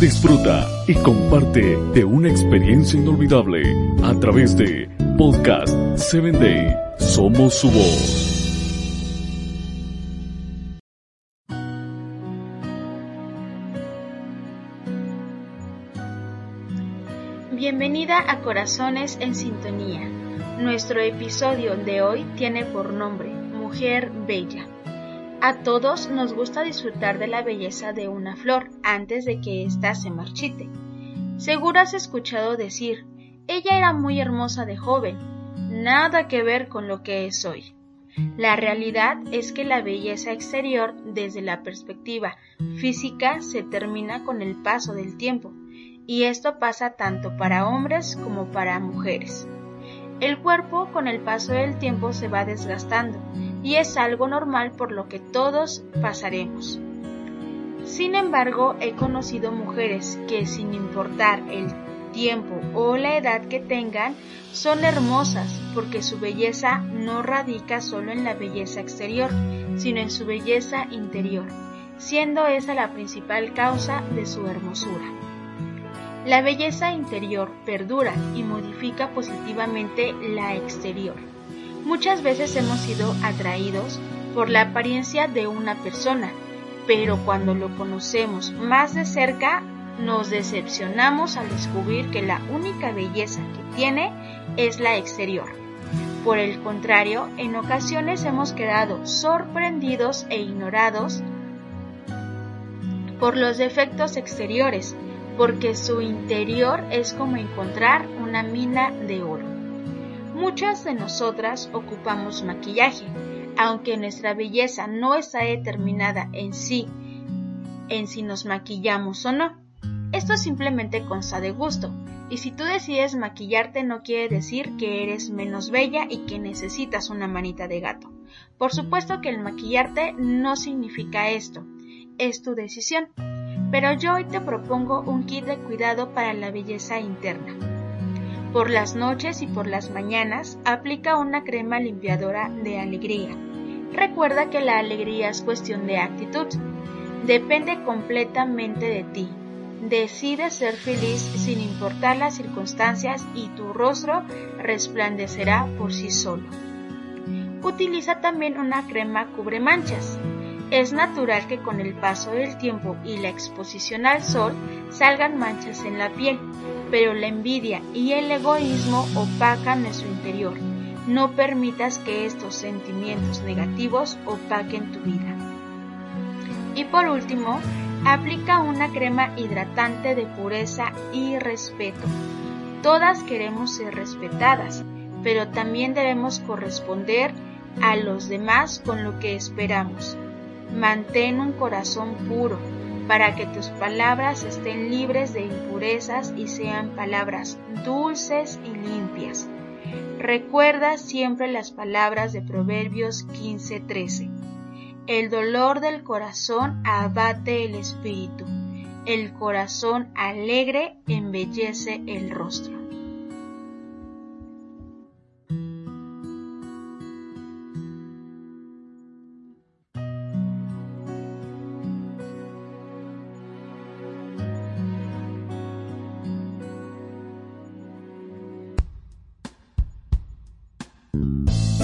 Disfruta y comparte de una experiencia inolvidable a través de Podcast 7 Day. Somos su voz. Bienvenida a Corazones en Sintonía. Nuestro episodio de hoy tiene por nombre Mujer Bella. A todos nos gusta disfrutar de la belleza de una flor antes de que ésta se marchite. Seguro has escuchado decir, ella era muy hermosa de joven, nada que ver con lo que es hoy. La realidad es que la belleza exterior desde la perspectiva física se termina con el paso del tiempo, y esto pasa tanto para hombres como para mujeres. El cuerpo con el paso del tiempo se va desgastando y es algo normal por lo que todos pasaremos. Sin embargo, he conocido mujeres que sin importar el tiempo o la edad que tengan, son hermosas porque su belleza no radica solo en la belleza exterior, sino en su belleza interior, siendo esa la principal causa de su hermosura. La belleza interior perdura y modifica positivamente la exterior. Muchas veces hemos sido atraídos por la apariencia de una persona, pero cuando lo conocemos más de cerca nos decepcionamos al descubrir que la única belleza que tiene es la exterior. Por el contrario, en ocasiones hemos quedado sorprendidos e ignorados por los defectos exteriores, porque su interior es como encontrar una mina de oro. Muchas de nosotras ocupamos maquillaje, aunque nuestra belleza no está determinada en sí, en si nos maquillamos o no. Esto simplemente consta de gusto, y si tú decides maquillarte no quiere decir que eres menos bella y que necesitas una manita de gato. Por supuesto que el maquillarte no significa esto, es tu decisión. Pero yo hoy te propongo un kit de cuidado para la belleza interna. Por las noches y por las mañanas aplica una crema limpiadora de alegría. Recuerda que la alegría es cuestión de actitud. Depende completamente de ti. Decide ser feliz sin importar las circunstancias y tu rostro resplandecerá por sí solo. Utiliza también una crema cubre manchas. Es natural que con el paso del tiempo y la exposición al sol salgan manchas en la piel, pero la envidia y el egoísmo opacan nuestro interior. No permitas que estos sentimientos negativos opaquen tu vida. Y por último, aplica una crema hidratante de pureza y respeto. Todas queremos ser respetadas, pero también debemos corresponder a los demás con lo que esperamos. Mantén un corazón puro, para que tus palabras estén libres de impurezas y sean palabras dulces y limpias. Recuerda siempre las palabras de Proverbios 15:13. El dolor del corazón abate el espíritu, el corazón alegre embellece el rostro.